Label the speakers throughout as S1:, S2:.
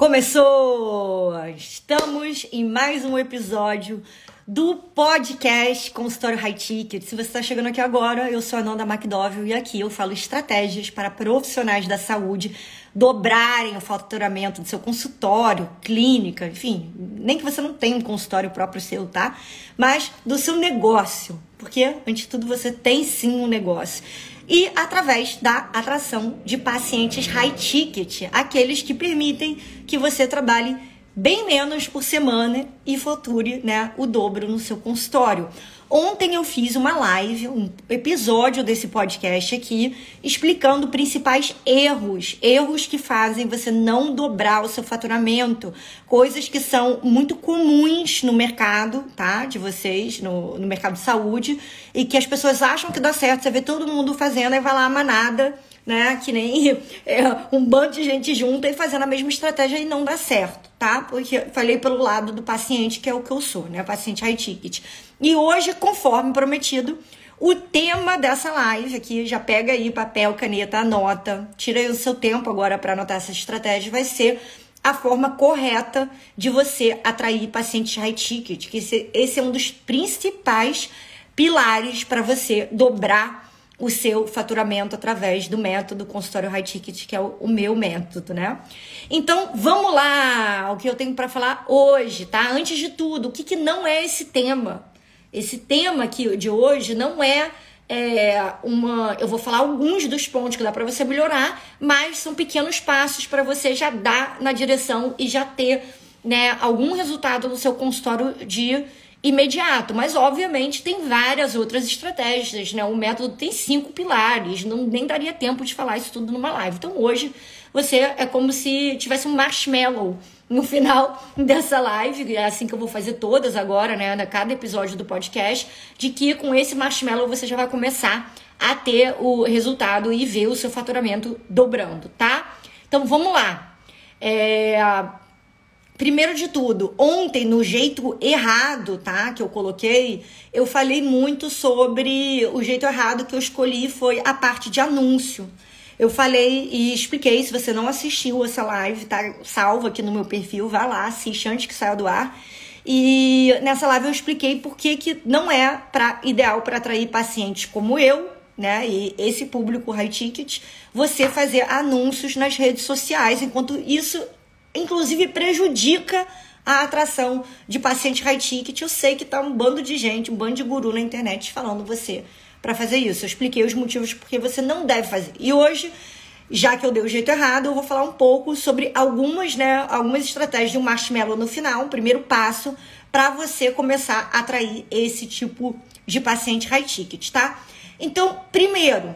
S1: Começou! Estamos em mais um episódio do podcast Consultório High Ticket. Se você está chegando aqui agora, eu sou a Nanda McDowell e aqui eu falo estratégias para profissionais da saúde dobrarem o faturamento do seu consultório, clínica, enfim, nem que você não tenha um consultório próprio seu, tá? Mas do seu negócio, porque antes de tudo você tem sim um negócio e através da atração de pacientes high ticket, aqueles que permitem que você trabalhe bem menos por semana e fature né, o dobro no seu consultório. Ontem eu fiz uma live, um episódio desse podcast aqui, explicando principais erros, erros que fazem você não dobrar o seu faturamento, coisas que são muito comuns no mercado, tá? De vocês, no, no mercado de saúde, e que as pessoas acham que dá certo, você vê todo mundo fazendo e vai lá manada né? Que nem é, um bando de gente junta e fazendo a mesma estratégia e não dá certo, tá? Porque falei pelo lado do paciente, que é o que eu sou, né? Paciente high ticket. E hoje, conforme prometido, o tema dessa live aqui, já pega aí papel, caneta, anota, tira aí o seu tempo agora para anotar essa estratégia, vai ser a forma correta de você atrair pacientes high ticket, que esse, esse é um dos principais pilares para você dobrar o seu faturamento através do método consultório high ticket, que é o, o meu método, né? Então, vamos lá, o que eu tenho para falar hoje, tá? Antes de tudo, o que, que não é esse tema? Esse tema aqui de hoje não é, é uma. Eu vou falar alguns dos pontos que dá para você melhorar, mas são pequenos passos para você já dar na direção e já ter né, algum resultado no seu consultório de imediato, mas obviamente tem várias outras estratégias, né? O método tem cinco pilares, não nem daria tempo de falar isso tudo numa live. Então hoje você é como se tivesse um marshmallow no final dessa live, é assim que eu vou fazer todas agora, né, na cada episódio do podcast, de que com esse marshmallow você já vai começar a ter o resultado e ver o seu faturamento dobrando, tá? Então vamos lá. É, Primeiro de tudo, ontem, no jeito errado, tá? Que eu coloquei, eu falei muito sobre o jeito errado que eu escolhi foi a parte de anúncio. Eu falei e expliquei, se você não assistiu essa live, tá salva aqui no meu perfil, vai lá, assiste antes que saia do ar. E nessa live eu expliquei por que, que não é pra, ideal para atrair pacientes como eu, né? E esse público high ticket, você fazer anúncios nas redes sociais, enquanto isso inclusive prejudica a atração de paciente high ticket. Eu sei que tá um bando de gente, um bando de guru na internet falando você para fazer isso. Eu expliquei os motivos porque você não deve fazer. E hoje, já que eu dei o jeito errado, eu vou falar um pouco sobre algumas, né, algumas estratégias de um marshmallow no final, um primeiro passo para você começar a atrair esse tipo de paciente high ticket, tá? Então, primeiro,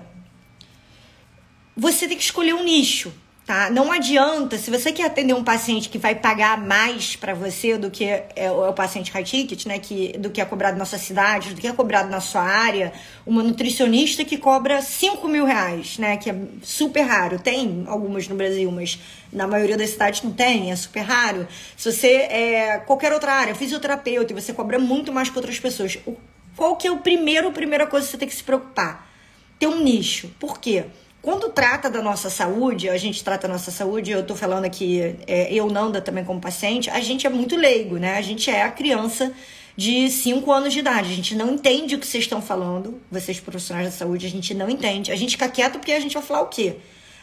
S1: você tem que escolher um nicho tá? Não adianta, se você quer atender um paciente que vai pagar mais para você do que é, é o paciente high ticket, né, que do que é cobrado na sua cidade, do que é cobrado na sua área, uma nutricionista que cobra 5 mil reais, né, que é super raro. Tem algumas no Brasil, mas na maioria das cidades não tem, é super raro. Se você é qualquer outra área, fisioterapeuta, e você cobra muito mais que outras pessoas, qual que é o primeiro, primeira coisa que você tem que se preocupar? Ter um nicho. Por quê? Quando trata da nossa saúde, a gente trata a nossa saúde, eu tô falando aqui, é, eu, Nanda, também como paciente, a gente é muito leigo, né? A gente é a criança de 5 anos de idade. A gente não entende o que vocês estão falando, vocês profissionais da saúde, a gente não entende. A gente fica quieto porque a gente vai falar o quê?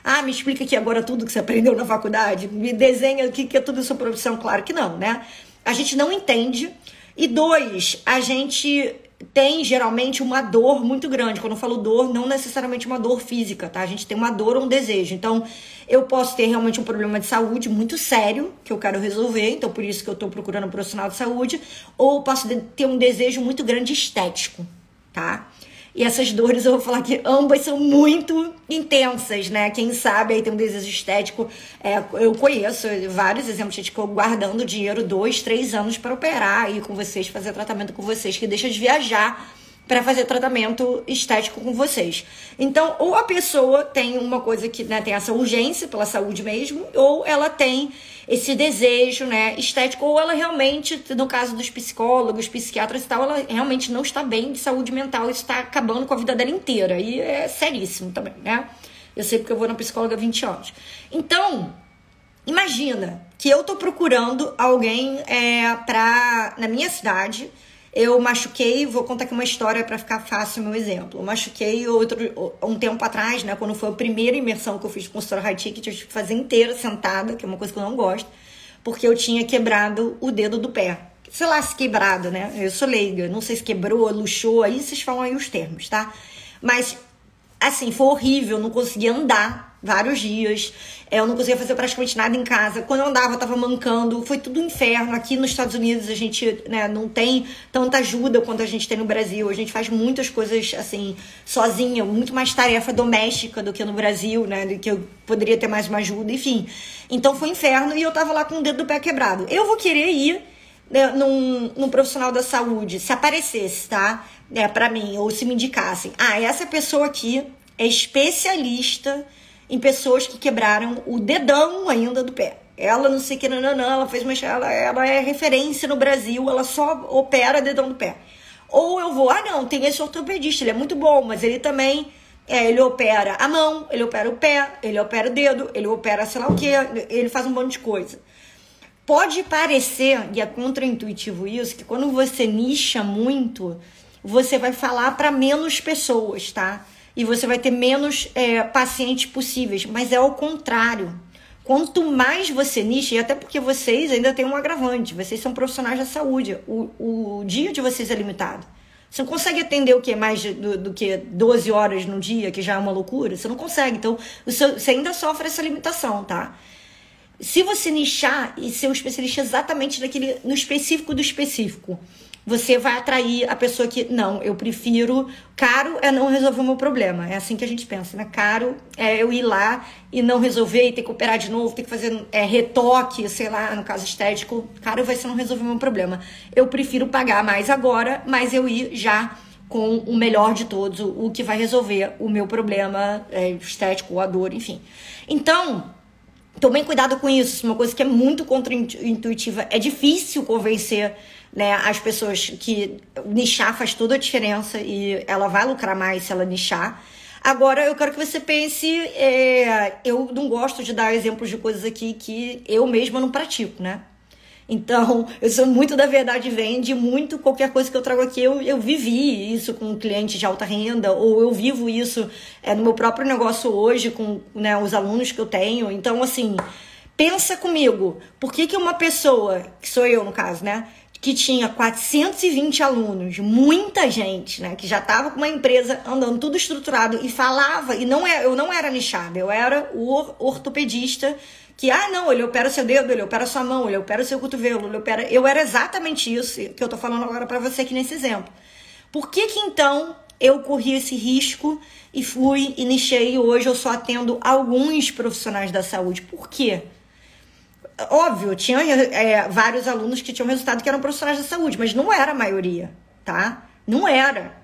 S1: Ah, me explica aqui agora tudo que você aprendeu na faculdade, me desenha o que, é tudo sua profissão. Claro que não, né? A gente não entende. E dois, a gente tem geralmente uma dor muito grande. Quando eu falo dor, não necessariamente uma dor física, tá? A gente tem uma dor ou um desejo. Então, eu posso ter realmente um problema de saúde muito sério que eu quero resolver, então por isso que eu tô procurando um profissional de saúde, ou posso ter um desejo muito grande estético, tá? E essas dores eu vou falar que ambas são muito intensas, né? Quem sabe aí tem um desejo estético. É, eu conheço vários exemplos de ficou guardando dinheiro dois, três anos para operar aí com vocês, fazer tratamento com vocês, que deixa de viajar para fazer tratamento estético com vocês. Então, ou a pessoa tem uma coisa que né, tem essa urgência pela saúde mesmo, ou ela tem esse desejo, né, estético, ou ela realmente, no caso dos psicólogos, psiquiatras e tal, ela realmente não está bem de saúde mental, isso está acabando com a vida dela inteira. E é seríssimo também, né? Eu sei porque eu vou na psicóloga há 20 anos. Então, imagina que eu tô procurando alguém é, pra, na minha cidade. Eu machuquei, vou contar aqui uma história para ficar fácil o meu exemplo. Eu machuquei outro, um tempo atrás, né? Quando foi a primeira imersão que eu fiz com o High Ticket, eu tive que fazer inteira sentada, que é uma coisa que eu não gosto, porque eu tinha quebrado o dedo do pé. Sei lá se quebrado, né? Eu sou leiga, não sei se quebrou, luxou, aí vocês falam aí os termos, tá? Mas, assim, foi horrível, não conseguia andar vários dias. É, eu não conseguia fazer praticamente nada em casa. Quando eu andava, eu tava mancando. Foi tudo um inferno. Aqui nos Estados Unidos a gente né, não tem tanta ajuda quanto a gente tem no Brasil. A gente faz muitas coisas assim, sozinha, muito mais tarefa doméstica do que no Brasil, né? Do que eu poderia ter mais uma ajuda, enfim. Então foi um inferno e eu tava lá com o dedo do pé quebrado. Eu vou querer ir né, num, num profissional da saúde, se aparecesse, tá? É, para mim, ou se me indicassem. Ah, essa pessoa aqui é especialista em pessoas que quebraram o dedão ainda do pé. Ela não sei que, não, ela fez uma. Ela, ela é referência no Brasil, ela só opera dedão do pé. Ou eu vou, ah, não, tem esse ortopedista, ele é muito bom, mas ele também. É, ele opera a mão, ele opera o pé, ele opera o dedo, ele opera sei lá o que, ele faz um monte de coisa. Pode parecer, e é contraintuitivo isso, que quando você nicha muito, você vai falar para menos pessoas, tá? E você vai ter menos é, pacientes possíveis. Mas é o contrário. Quanto mais você nicha, e até porque vocês ainda têm um agravante, vocês são profissionais da saúde, o, o dia de vocês é limitado. Você não consegue atender o que mais do, do, que 12 horas no dia, que já é uma loucura. Você não consegue. Então, você ainda sofre essa limitação, tá? Se você nichar e ser um especialista exatamente naquele, no específico do específico, você vai atrair a pessoa que, não, eu prefiro. Caro é não resolver o meu problema. É assim que a gente pensa, né? Caro é eu ir lá e não resolver e ter que operar de novo, ter que fazer é, retoque, sei lá, no caso estético. Caro vai ser não resolver o meu problema. Eu prefiro pagar mais agora, mas eu ir já com o melhor de todos, o que vai resolver o meu problema é, estético, a dor, enfim. Então, tomem cuidado com isso. Uma coisa que é muito contra-intuitiva. É difícil convencer né? As pessoas que nichar faz toda a diferença e ela vai lucrar mais se ela nichar. Agora, eu quero que você pense. É, eu não gosto de dar exemplos de coisas aqui que eu mesma não pratico, né? Então, eu sou muito da verdade vende, muito qualquer coisa que eu trago aqui, eu, eu vivi isso com clientes de alta renda, ou eu vivo isso é, no meu próprio negócio hoje, com né, os alunos que eu tenho. Então, assim, pensa comigo, por que, que uma pessoa, que sou eu no caso, né? Que tinha 420 alunos, muita gente, né, que já estava com uma empresa andando tudo estruturado e falava, e não é, eu não era nichada, eu era o ortopedista que, ah, não, ele opera seu dedo, ele opera sua mão, ele opera seu cotovelo, ele opera. Eu era exatamente isso que eu tô falando agora para você aqui nesse exemplo. Por que que então eu corri esse risco e fui e nichei e hoje eu só atendo alguns profissionais da saúde? Por quê? Óbvio, tinha é, vários alunos que tinham resultado que eram profissionais da saúde, mas não era a maioria, tá? Não era.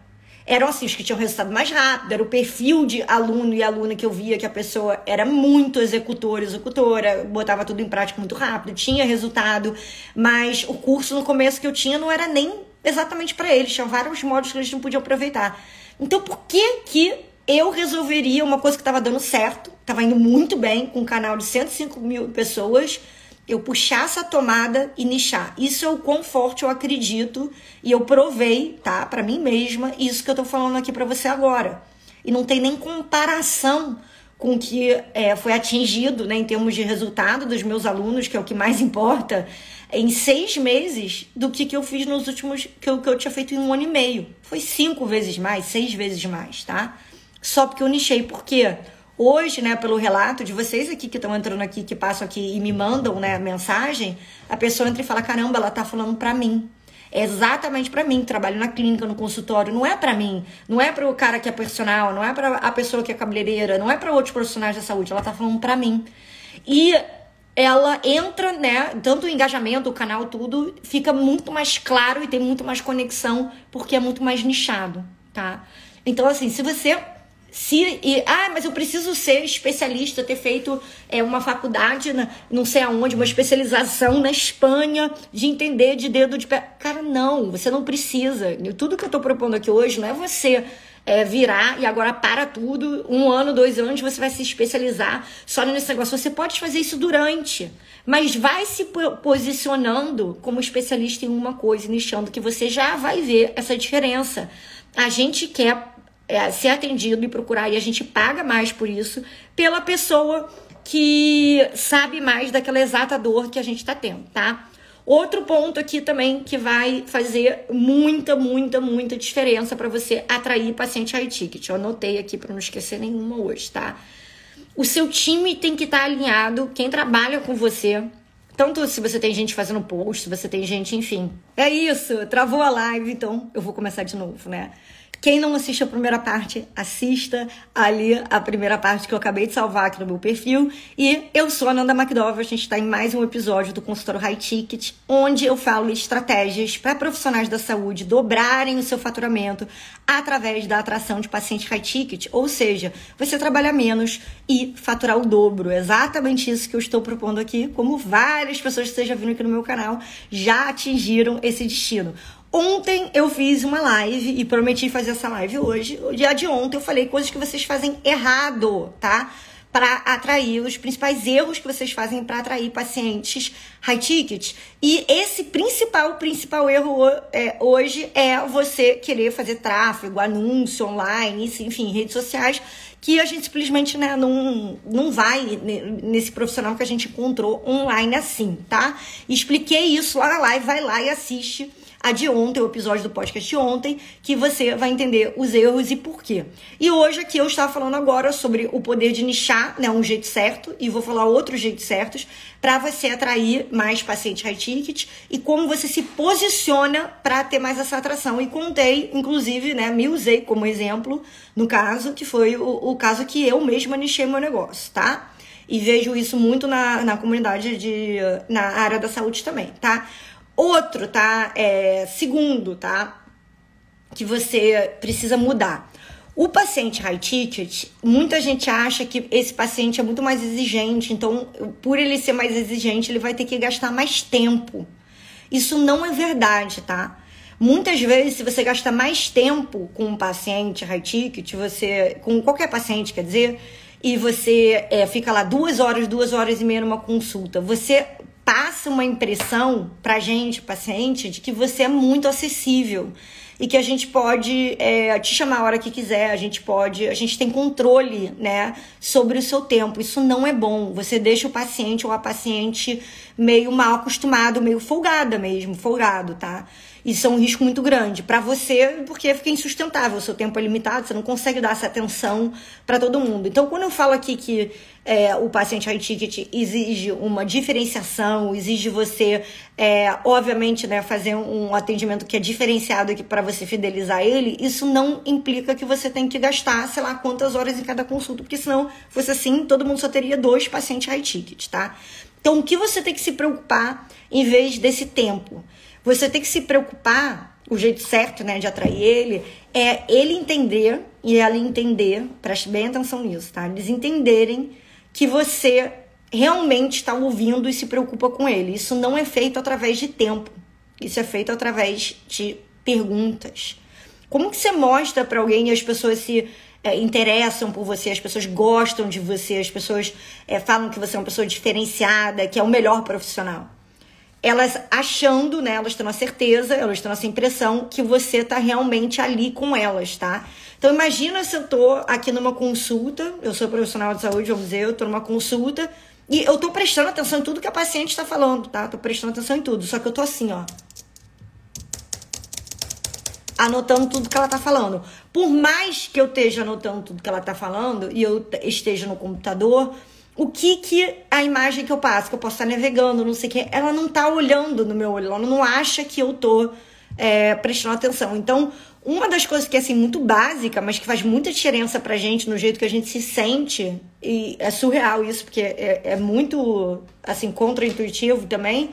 S1: Eram assim, os que tinham resultado mais rápido, era o perfil de aluno e aluna que eu via que a pessoa era muito executora, executora, botava tudo em prática muito rápido, tinha resultado, mas o curso no começo que eu tinha não era nem exatamente para eles, tinha vários modos que eles não podiam aproveitar. Então, por que que eu resolveria uma coisa que estava dando certo, estava indo muito bem, com um canal de 105 mil pessoas, eu puxar essa tomada e nichar. Isso é o quão forte eu acredito e eu provei, tá, para mim mesma, isso que eu tô falando aqui para você agora. E não tem nem comparação com o que é, foi atingido, né, em termos de resultado dos meus alunos, que é o que mais importa, em seis meses do que, que eu fiz nos últimos, que eu, que eu tinha feito em um ano e meio. Foi cinco vezes mais, seis vezes mais, tá? Só porque eu nichei. Por quê? Hoje, né, pelo relato de vocês aqui que estão entrando aqui, que passam aqui e me mandam, né, mensagem, a pessoa entra e fala: "Caramba, ela tá falando para mim". É exatamente para mim, trabalho na clínica, no consultório, não é para mim, não é para o cara que é personal, não é para a pessoa que é cabeleireira, não é para outros profissionais da saúde, ela tá falando para mim. E ela entra, né, tanto o engajamento, o canal, tudo, fica muito mais claro e tem muito mais conexão, porque é muito mais nichado, tá? Então, assim, se você se, e, ah, mas eu preciso ser especialista, ter feito é, uma faculdade, na, não sei aonde, uma especialização na Espanha de entender de dedo de pé. Cara, não, você não precisa. Tudo que eu tô propondo aqui hoje não é você é, virar e agora para tudo. Um ano, dois anos, você vai se especializar só nesse negócio. Você pode fazer isso durante, mas vai se posicionando como especialista em uma coisa, nichando, que você já vai ver essa diferença. A gente quer é, ser atendido e procurar, e a gente paga mais por isso, pela pessoa que sabe mais daquela exata dor que a gente está tendo, tá? Outro ponto aqui também que vai fazer muita, muita, muita diferença para você atrair paciente high ticket. Eu anotei aqui para não esquecer nenhuma hoje, tá? O seu time tem que estar tá alinhado, quem trabalha com você, tanto se você tem gente fazendo post, se você tem gente, enfim. É isso, travou a live, então eu vou começar de novo, né? Quem não assiste a primeira parte, assista ali a primeira parte que eu acabei de salvar aqui no meu perfil. E eu sou a Nanda McDowell, a gente está em mais um episódio do Consultório High Ticket, onde eu falo estratégias para profissionais da saúde dobrarem o seu faturamento através da atração de paciente high ticket, ou seja, você trabalhar menos e faturar o dobro. Exatamente isso que eu estou propondo aqui, como várias pessoas que estejam vindo aqui no meu canal já atingiram esse destino. Ontem eu fiz uma live e prometi fazer essa live hoje. O dia de ontem eu falei coisas que vocês fazem errado, tá? Para atrair os principais erros que vocês fazem para atrair pacientes high ticket. E esse principal, principal erro é, hoje é você querer fazer tráfego, anúncio online, enfim, redes sociais, que a gente simplesmente né, não, não vai nesse profissional que a gente encontrou online assim, tá? Expliquei isso lá na live, vai lá e assiste a de ontem, o episódio do podcast de ontem, que você vai entender os erros e por quê. E hoje aqui eu estava falando agora sobre o poder de nichar, né, um jeito certo, e vou falar outros jeitos certos para você atrair mais pacientes high ticket e como você se posiciona para ter mais essa atração. E contei, inclusive, né, me usei como exemplo no caso, que foi o, o caso que eu mesma nichei meu negócio, tá? E vejo isso muito na, na comunidade de na área da saúde também, tá? Outro, tá? É, segundo, tá? Que você precisa mudar. O paciente high ticket, muita gente acha que esse paciente é muito mais exigente, então, por ele ser mais exigente, ele vai ter que gastar mais tempo. Isso não é verdade, tá? Muitas vezes, se você gasta mais tempo com um paciente high ticket, você, com qualquer paciente, quer dizer, e você é, fica lá duas horas, duas horas e meia numa consulta, você passa uma impressão pra gente, paciente, de que você é muito acessível e que a gente pode é, te chamar a hora que quiser, a gente pode, a gente tem controle, né, sobre o seu tempo. Isso não é bom. Você deixa o paciente ou a paciente meio mal acostumado, meio folgada mesmo, folgado, tá? Isso é um risco muito grande para você, porque fica insustentável. O seu tempo é limitado, você não consegue dar essa atenção para todo mundo. Então, quando eu falo aqui que é, o paciente high ticket exige uma diferenciação, exige você, é, obviamente, né, fazer um atendimento que é diferenciado aqui para você fidelizar ele, isso não implica que você tem que gastar, sei lá, quantas horas em cada consulta, porque senão fosse assim, todo mundo só teria dois pacientes high ticket, tá? Então, o que você tem que se preocupar em vez desse tempo? Você tem que se preocupar, o jeito certo, né, de atrair ele, é ele entender e ela entender, preste bem atenção nisso, tá? Eles entenderem que você realmente está ouvindo e se preocupa com ele. Isso não é feito através de tempo. Isso é feito através de perguntas. Como que você mostra para alguém e as pessoas se é, interessam por você, as pessoas gostam de você, as pessoas é, falam que você é uma pessoa diferenciada, que é o melhor profissional? Elas achando, né, elas tendo a certeza, elas tendo essa impressão que você tá realmente ali com elas, tá? Então imagina se eu tô aqui numa consulta, eu sou profissional de saúde, vamos dizer, eu tô numa consulta e eu tô prestando atenção em tudo que a paciente está falando, tá? Tô prestando atenção em tudo, só que eu tô assim, ó. Anotando tudo que ela tá falando. Por mais que eu esteja anotando tudo que ela tá falando e eu esteja no computador, o que que a imagem que eu passo, que eu posso estar navegando, não sei o que, ela não tá olhando no meu olho, ela não acha que eu tô é, prestando atenção. Então, uma das coisas que é assim muito básica, mas que faz muita diferença pra gente no jeito que a gente se sente, e é surreal isso, porque é, é muito assim contra-intuitivo também,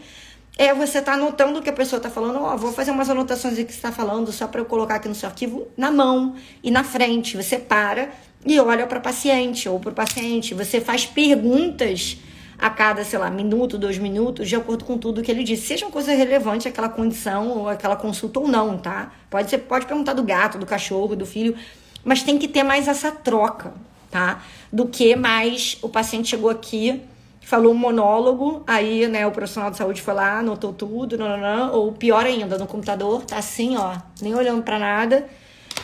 S1: é você tá anotando o que a pessoa tá falando, ó, oh, vou fazer umas anotações aqui que você tá falando, só para eu colocar aqui no seu arquivo na mão e na frente. Você para e olha para paciente ou para o paciente. Você faz perguntas a cada, sei lá, minuto, dois minutos, de acordo com tudo que ele disse. Seja uma coisa relevante aquela condição ou aquela consulta ou não, tá? Pode ser, pode perguntar do gato, do cachorro, do filho. mas tem que ter mais essa troca, tá? Do que mais o paciente chegou aqui, falou um monólogo, aí, né, o profissional de saúde foi lá, anotou tudo, não, não, não, ou pior ainda, no computador, tá assim, ó, nem olhando para nada.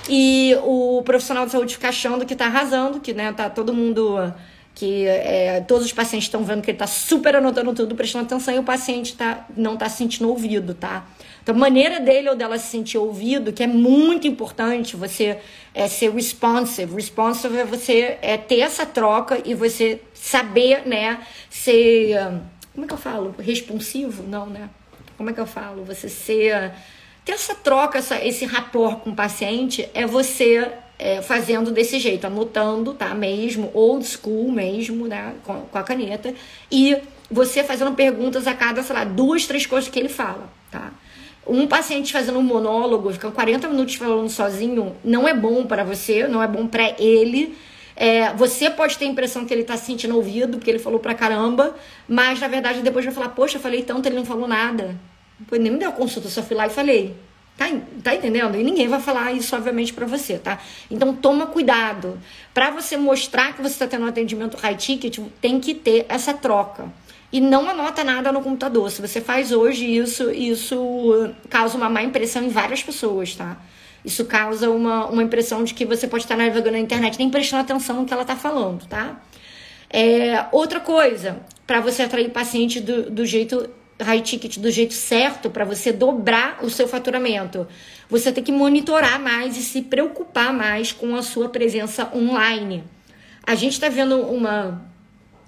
S1: E o profissional de saúde fica achando que tá arrasando, que, né, tá todo mundo que é, todos os pacientes estão vendo que ele está super anotando tudo, prestando atenção, e o paciente tá, não está se sentindo ouvido, tá? Então, a maneira dele ou dela se sentir ouvido, que é muito importante você é, ser responsive. Responsive é você é, ter essa troca e você saber, né, ser. Como é que eu falo? Responsivo? Não, né? Como é que eu falo? Você ser. Essa troca, essa, esse rapport com o paciente é você é, fazendo desse jeito, anotando, tá? Mesmo, old school mesmo, né? Com, com a caneta. E você fazendo perguntas a cada, sei lá, duas, três coisas que ele fala, tá? Um paciente fazendo um monólogo, ficando 40 minutos falando sozinho, não é bom para você, não é bom para ele. É, você pode ter a impressão que ele tá se sentindo ouvido, porque ele falou pra caramba, mas na verdade depois vai falar, poxa, eu falei tanto, ele não falou nada. Pô, nem me deu consulta, só fui lá e falei. Tá, tá entendendo? E ninguém vai falar isso, obviamente, para você, tá? Então, toma cuidado. Para você mostrar que você está tendo um atendimento high ticket, tem que ter essa troca e não anota nada no computador. Se você faz hoje isso, isso causa uma má impressão em várias pessoas, tá? Isso causa uma, uma impressão de que você pode estar navegando na internet nem prestando atenção no que ela está falando, tá? É, outra coisa, para você atrair paciente do, do jeito high ticket, do jeito certo, para você dobrar o seu faturamento, você tem que monitorar mais e se preocupar mais com a sua presença online. A gente está vendo uma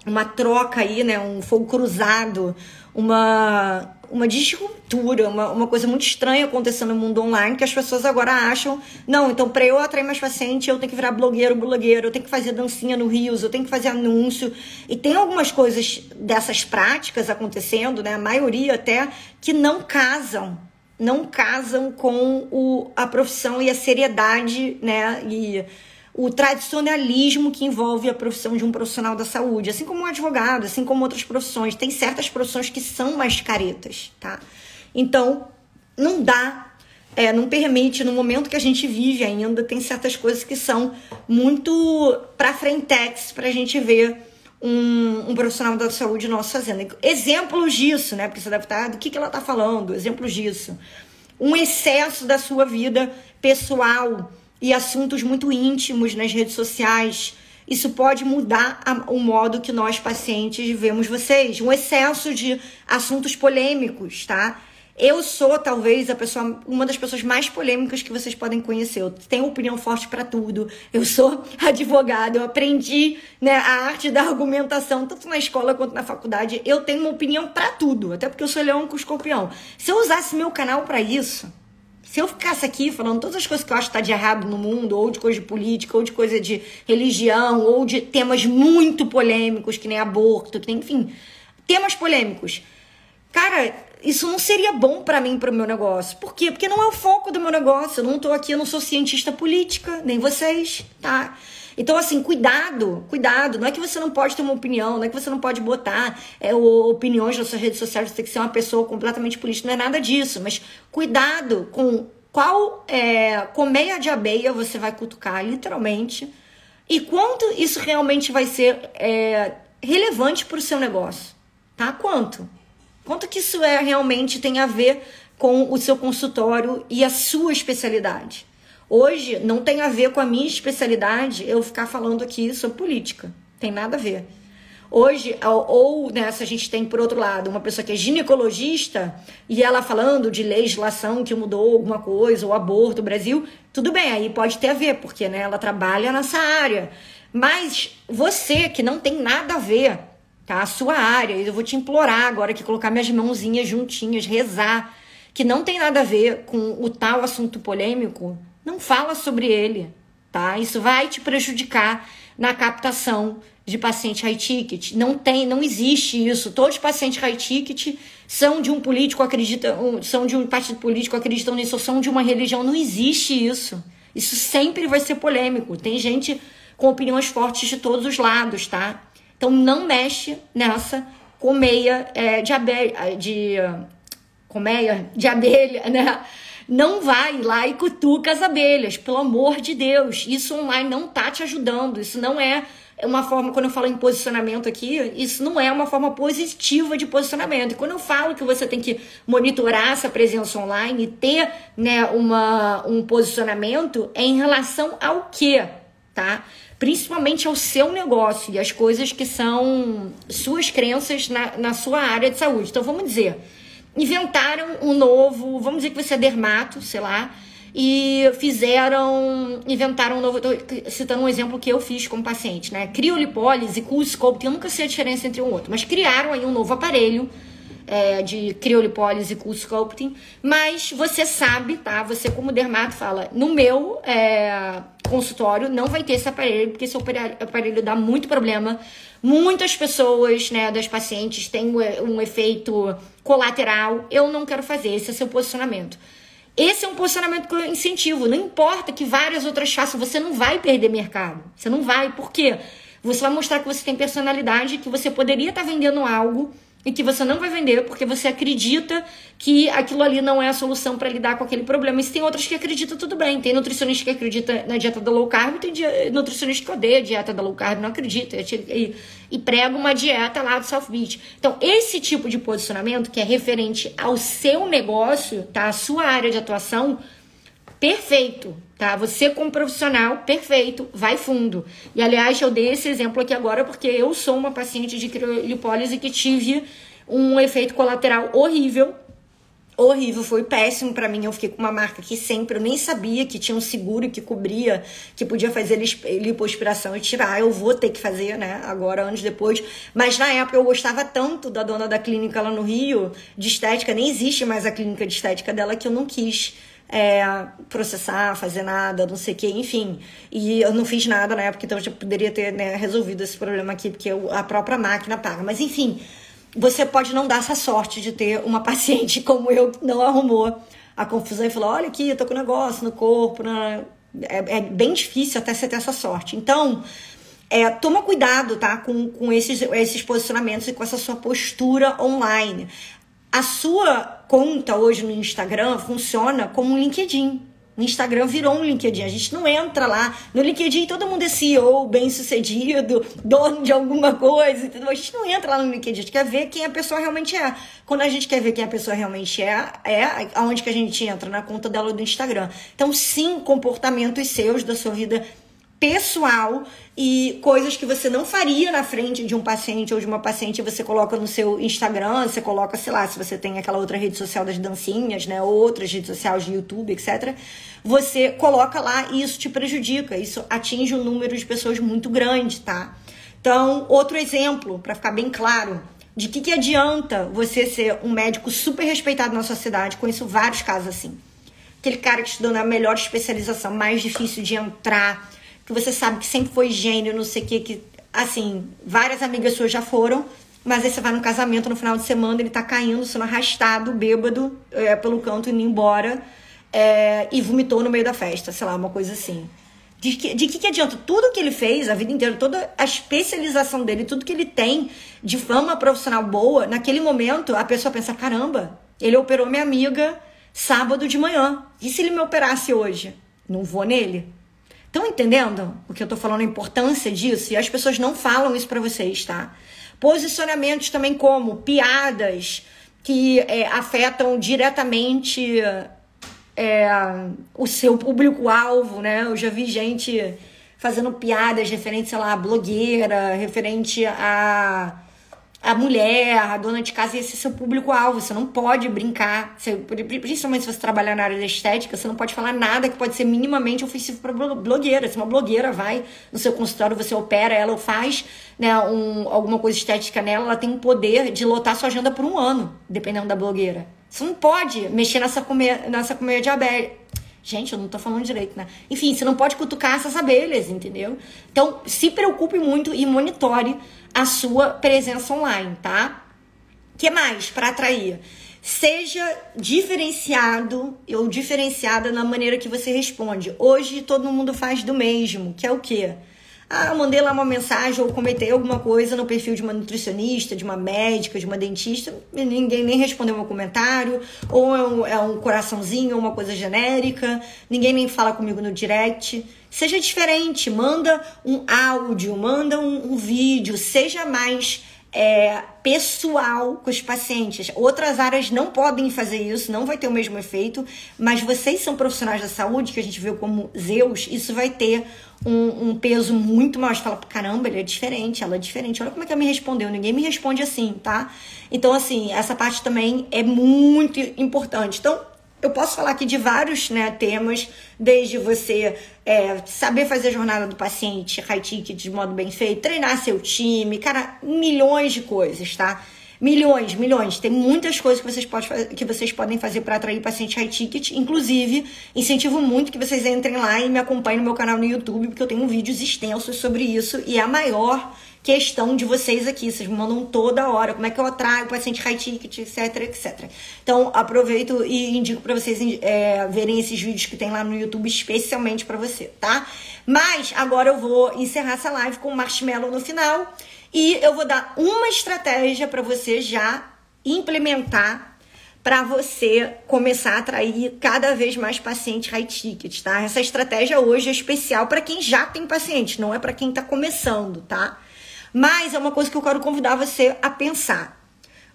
S1: uma troca aí, né? Um fogo cruzado, uma, uma disruptura, uma, uma coisa muito estranha acontecendo no mundo online, que as pessoas agora acham, não, então para eu atrair mais paciente, eu tenho que virar blogueiro, blogueiro, eu tenho que fazer dancinha no Rios, eu tenho que fazer anúncio. E tem algumas coisas dessas práticas acontecendo, né? A maioria até, que não casam não casam com o, a profissão e a seriedade, né? E o tradicionalismo que envolve a profissão de um profissional da saúde, assim como um advogado, assim como outras profissões. Tem certas profissões que são mais caretas, tá? Então, não dá, é, não permite, no momento que a gente vive ainda, tem certas coisas que são muito para frentex para a gente ver um, um, profissional da saúde nosso fazendo. Exemplos disso, né? Porque você deve estar, do que, que ela está falando? Exemplos disso. Um excesso da sua vida pessoal e assuntos muito íntimos nas redes sociais. Isso pode mudar o modo que nós pacientes vemos vocês. Um excesso de assuntos polêmicos, tá? Eu sou talvez a pessoa, uma das pessoas mais polêmicas que vocês podem conhecer. Eu tenho opinião forte para tudo. Eu sou advogada, eu aprendi né, a arte da argumentação tanto na escola quanto na faculdade. Eu tenho uma opinião para tudo, até porque eu sou leão com escorpião. Se eu usasse meu canal para isso, se eu ficasse aqui falando todas as coisas que eu acho que tá de errado no mundo, ou de coisa de política, ou de coisa de religião, ou de temas muito polêmicos, que nem aborto, que nem, enfim, temas polêmicos. Cara, isso não seria bom para mim, para o meu negócio. Por quê? Porque não é o foco do meu negócio. Eu não tô aqui, eu não sou cientista política, nem vocês, tá? Então, assim, cuidado, cuidado. Não é que você não pode ter uma opinião, não é que você não pode botar é, opiniões nas suas redes sociais, você tem que ser uma pessoa completamente política, não é nada disso. Mas cuidado com qual é, colmeia de abelha você vai cutucar, literalmente, e quanto isso realmente vai ser é, relevante para o seu negócio, tá? Quanto? Quanto que isso é realmente tem a ver com o seu consultório e a sua especialidade? Hoje não tem a ver com a minha especialidade eu ficar falando aqui sobre política. Tem nada a ver. Hoje, ou né, se a gente tem, por outro lado, uma pessoa que é ginecologista e ela falando de legislação que mudou alguma coisa, ou aborto no Brasil, tudo bem, aí pode ter a ver, porque né, ela trabalha nessa área. Mas você que não tem nada a ver, tá? A sua área, eu vou te implorar agora que colocar minhas mãozinhas juntinhas, rezar, que não tem nada a ver com o tal assunto polêmico, não fala sobre ele, tá? Isso vai te prejudicar na captação de paciente high ticket. Não tem, não existe isso. Todos os pacientes high ticket são de um político acreditam, são de um partido político acreditam nisso, são de uma religião. Não existe isso. Isso sempre vai ser polêmico. Tem gente com opiniões fortes de todos os lados, tá? Então não mexe nessa colmeia é, de abelha, de colmeia de abelha, né? não vai lá e cutuca as abelhas, pelo amor de Deus. Isso online não tá te ajudando. Isso não é uma forma, quando eu falo em posicionamento aqui, isso não é uma forma positiva de posicionamento. E quando eu falo que você tem que monitorar essa presença online e ter né, uma, um posicionamento, é em relação ao quê? Tá? Principalmente ao seu negócio e as coisas que são suas crenças na, na sua área de saúde. Então vamos dizer, inventaram um novo, vamos dizer que você é dermato, sei lá, e fizeram, inventaram um novo, tô citando um exemplo que eu fiz como paciente, né? Criolipólise, cool sculpting, eu nunca sei a diferença entre um outro, mas criaram aí um novo aparelho é, de criolipólise, cool sculpting, mas você sabe, tá? Você como dermato fala, no meu é, consultório não vai ter esse aparelho, porque esse aparelho dá muito problema. Muitas pessoas, né, das pacientes têm um efeito colateral. Eu não quero fazer, esse é seu posicionamento. Esse é um posicionamento que eu incentivo. Não importa que várias outras façam, você não vai perder mercado. Você não vai. Por quê? Você vai mostrar que você tem personalidade, que você poderia estar vendendo algo e que você não vai vender porque você acredita que aquilo ali não é a solução para lidar com aquele problema. E se tem outras que acreditam, tudo bem. Tem nutricionista que acredita na dieta da low carb, tem nutricionista que odeia a dieta da low carb, não acredita. E, e prega uma dieta lá do South Beach. Então, esse tipo de posicionamento, que é referente ao seu negócio, tá? A sua área de atuação, perfeito, tá? Você como profissional, perfeito, vai fundo. E aliás, eu dei esse exemplo aqui agora porque eu sou uma paciente de criolipólise que tive um efeito colateral horrível. Horrível, foi péssimo para mim. Eu fiquei com uma marca que sempre eu nem sabia que tinha um seguro que cobria, que podia fazer lipoaspiração e tirar. Eu vou ter que fazer, né? Agora, anos depois. Mas na época eu gostava tanto da dona da clínica lá no Rio, de estética, nem existe mais a clínica de estética dela, que eu não quis é, processar, fazer nada, não sei o que, enfim. E eu não fiz nada na época, então eu já poderia ter né, resolvido esse problema aqui, porque eu, a própria máquina paga. Mas enfim, você pode não dar essa sorte de ter uma paciente como eu que não arrumou a confusão e falou: olha aqui, eu tô com um negócio no corpo. Na... É, é bem difícil até você ter essa sorte. Então. É, toma cuidado, tá? Com, com esses, esses posicionamentos e com essa sua postura online. A sua conta hoje no Instagram funciona como um LinkedIn. O Instagram virou um LinkedIn. A gente não entra lá. No LinkedIn todo mundo é CEO, bem sucedido, dono de alguma coisa, entendeu? A gente não entra lá no LinkedIn. A gente quer ver quem a pessoa realmente é. Quando a gente quer ver quem a pessoa realmente é, é aonde que a gente entra? Na conta dela do Instagram. Então, sim, comportamentos seus da sua vida pessoal e coisas que você não faria na frente de um paciente ou de uma paciente, você coloca no seu Instagram, você coloca, sei lá, se você tem aquela outra rede social das dancinhas, né, ou outras redes sociais de YouTube, etc. Você coloca lá e isso te prejudica, isso atinge um número de pessoas muito grande, tá? Então, outro exemplo, para ficar bem claro, de que, que adianta você ser um médico super respeitado na sociedade, conheço vários casos assim. Aquele cara que estudou na melhor especialização, mais difícil de entrar, que você sabe que sempre foi gênio, não sei o que, que, assim, várias amigas suas já foram, mas aí você vai no casamento no final de semana, ele tá caindo, sendo arrastado, bêbado, é, pelo canto, indo embora, é, e vomitou no meio da festa, sei lá, uma coisa assim. De que, de que, que adianta? Tudo que ele fez a vida inteira, toda a especialização dele, tudo que ele tem de fama profissional boa, naquele momento a pessoa pensa: caramba, ele operou minha amiga sábado de manhã. E se ele me operasse hoje? Não vou nele. Estão entendendo o que eu tô falando, a importância disso? E as pessoas não falam isso para vocês, tá? Posicionamentos também como piadas que é, afetam diretamente é, o seu público-alvo, né? Eu já vi gente fazendo piadas referentes, sei lá, a blogueira, referente a a mulher, a dona de casa, esse é seu público-alvo. Você não pode brincar, você, principalmente se você trabalhar na área da estética, você não pode falar nada que pode ser minimamente ofensivo para blogueira. Se uma blogueira vai no seu consultório, você opera ela faz né, um, alguma coisa estética nela, ela tem o poder de lotar sua agenda por um ano, dependendo da blogueira. Você não pode mexer nessa, comer, nessa comédia aberta. Gente, eu não tô falando direito, né? Enfim, você não pode cutucar essas abelhas, entendeu? Então, se preocupe muito e monitore a sua presença online, tá? que mais para atrair? Seja diferenciado ou diferenciada na maneira que você responde. Hoje todo mundo faz do mesmo, que é o quê? Ah, mandei lá uma mensagem ou comentei alguma coisa no perfil de uma nutricionista, de uma médica, de uma dentista, ninguém nem respondeu meu comentário, ou é um, é um coraçãozinho, uma coisa genérica, ninguém nem fala comigo no direct. Seja diferente, manda um áudio, manda um, um vídeo, seja mais é, pessoal com os pacientes. Outras áreas não podem fazer isso, não vai ter o mesmo efeito, mas vocês são profissionais da saúde, que a gente vê como Zeus, isso vai ter um, um peso muito maior. Você fala, caramba, ele é diferente, ela é diferente. Olha como é que ela me respondeu. Ninguém me responde assim, tá? Então, assim, essa parte também é muito importante. Então, eu posso falar aqui de vários né, temas, desde você é, saber fazer a jornada do paciente high ticket de modo bem feito, treinar seu time, cara, milhões de coisas, tá? Milhões, milhões. Tem muitas coisas que vocês, pode, que vocês podem fazer para atrair paciente high ticket. Inclusive, incentivo muito que vocês entrem lá e me acompanhem no meu canal no YouTube, porque eu tenho vídeos extensos sobre isso e é a maior questão de vocês aqui. Vocês me mandam toda hora como é que eu atraio paciente high ticket, etc, etc. Então, aproveito e indico para vocês é, verem esses vídeos que tem lá no YouTube especialmente para você, tá? Mas agora eu vou encerrar essa live com o marshmallow no final e eu vou dar uma estratégia para você já implementar para você começar a atrair cada vez mais pacientes high ticket, tá? Essa estratégia hoje é especial para quem já tem paciente, não é para quem está começando, tá? Mas é uma coisa que eu quero convidar você a pensar.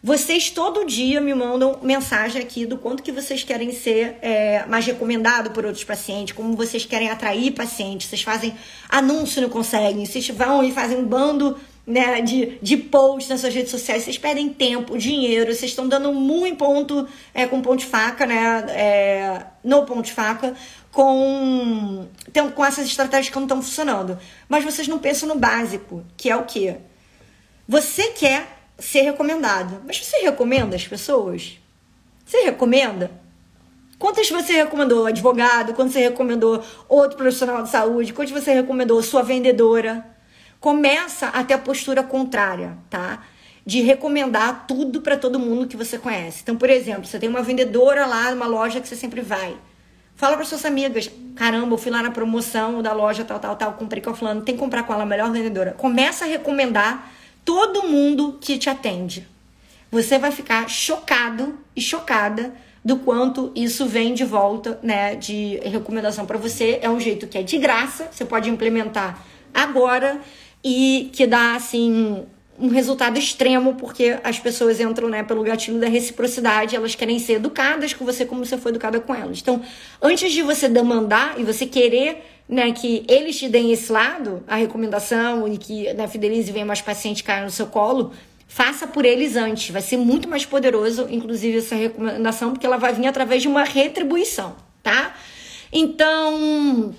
S1: Vocês todo dia me mandam mensagem aqui do quanto que vocês querem ser é, mais recomendado por outros pacientes, como vocês querem atrair pacientes. Vocês fazem anúncio, não conseguem. Vocês vão e fazem um bando né, de, de posts nas suas redes sociais. Vocês perdem tempo, dinheiro. Vocês estão dando muito ponto é, com ponto de faca, né? É, no ponto de faca com, com essas estratégias que não estão funcionando. Mas vocês não pensam no básico, que é o quê? Você quer ser recomendado, mas você recomenda as pessoas? Você recomenda? Quantas você recomendou advogado? Quantas você recomendou outro profissional de saúde? Quantas você recomendou sua vendedora? Começa a ter a postura contrária, tá? De recomendar tudo para todo mundo que você conhece. Então, por exemplo, você tem uma vendedora lá numa loja que você sempre vai. Fala para suas amigas, caramba, eu fui lá na promoção da loja tal, tal, tal, comprei com a fulano, tem que comprar com ela, a melhor vendedora. Começa a recomendar todo mundo que te atende. Você vai ficar chocado e chocada do quanto isso vem de volta, né, de recomendação para você. É um jeito que é de graça, você pode implementar agora e que dá assim um resultado extremo, porque as pessoas entram né, pelo gatilho da reciprocidade, elas querem ser educadas com você como você foi educada com elas. Então, antes de você demandar e você querer né, que eles te deem esse lado, a recomendação e que né, fidelize venha mais paciente cair no seu colo, faça por eles antes. Vai ser muito mais poderoso, inclusive, essa recomendação, porque ela vai vir através de uma retribuição, tá? Então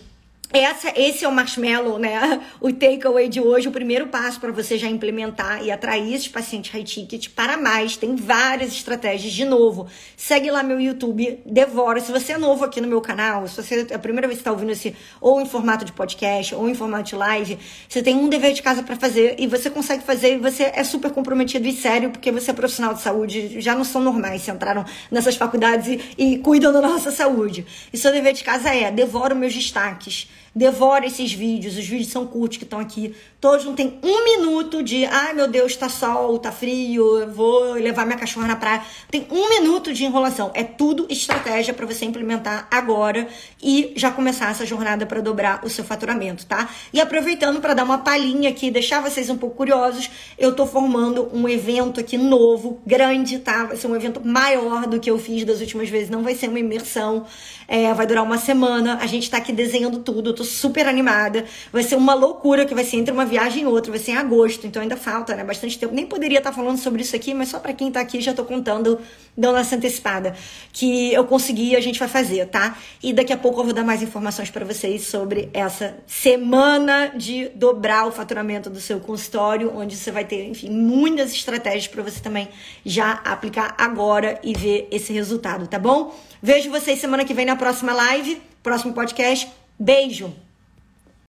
S1: essa, esse é o marshmallow, né? O takeaway de hoje, o primeiro passo para você já implementar e atrair esses pacientes high ticket para mais. Tem várias estratégias. De novo, segue lá meu YouTube, devora. Se você é novo aqui no meu canal, se você é a primeira vez que está ouvindo esse, ou em formato de podcast, ou em formato de live, você tem um dever de casa para fazer e você consegue fazer e você é super comprometido e sério, porque você é profissional de saúde, já não são normais, se entraram nessas faculdades e, e cuidam da nossa saúde. E seu dever de casa é devora meus destaques Devora esses vídeos, os vídeos são curtos que estão aqui. Todos não tem um minuto de, ai meu Deus, tá sol, tá frio, vou levar minha cachorra na praia. Tem um minuto de enrolação. É tudo estratégia para você implementar agora e já começar essa jornada para dobrar o seu faturamento, tá? E aproveitando para dar uma palhinha aqui, deixar vocês um pouco curiosos, eu tô formando um evento aqui novo, grande, tá? Vai ser um evento maior do que eu fiz das últimas vezes, não vai ser uma imersão, é, vai durar uma semana. A gente tá aqui desenhando tudo, eu tô super animada. Vai ser uma loucura que vai ser entre uma viagem e outra, vai ser em agosto, então ainda falta, né? Bastante tempo. Nem poderia estar falando sobre isso aqui, mas só para quem tá aqui já tô contando, dando essa antecipada, que eu consegui, a gente vai fazer, tá? E daqui a pouco eu vou dar mais informações para vocês sobre essa semana de dobrar o faturamento do seu consultório, onde você vai ter, enfim, muitas estratégias para você também já aplicar agora e ver esse resultado, tá bom? Vejo vocês semana que vem na próxima live, próximo podcast. Beijo!